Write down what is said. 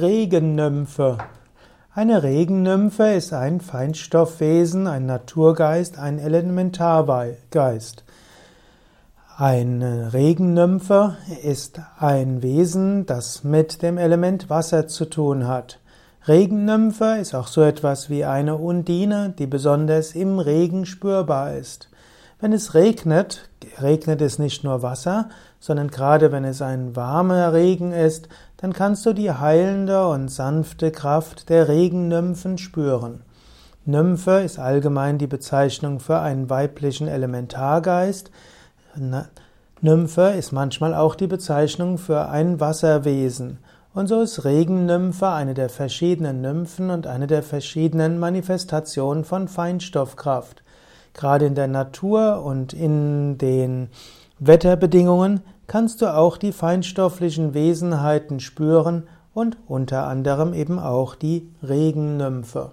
Regennymphe. Eine Regennymphe ist ein Feinstoffwesen, ein Naturgeist, ein Elementargeist. Eine Regennymphe ist ein Wesen, das mit dem Element Wasser zu tun hat. Regennymphe ist auch so etwas wie eine Undine, die besonders im Regen spürbar ist. Wenn es regnet, regnet es nicht nur Wasser, sondern gerade wenn es ein warmer Regen ist, dann kannst du die heilende und sanfte Kraft der Regennymphen spüren. Nymphe ist allgemein die Bezeichnung für einen weiblichen Elementargeist. Nymphe ist manchmal auch die Bezeichnung für ein Wasserwesen. Und so ist Regennymphe eine der verschiedenen Nymphen und eine der verschiedenen Manifestationen von Feinstoffkraft. Gerade in der Natur und in den Wetterbedingungen kannst du auch die feinstofflichen Wesenheiten spüren und unter anderem eben auch die Regennymphe.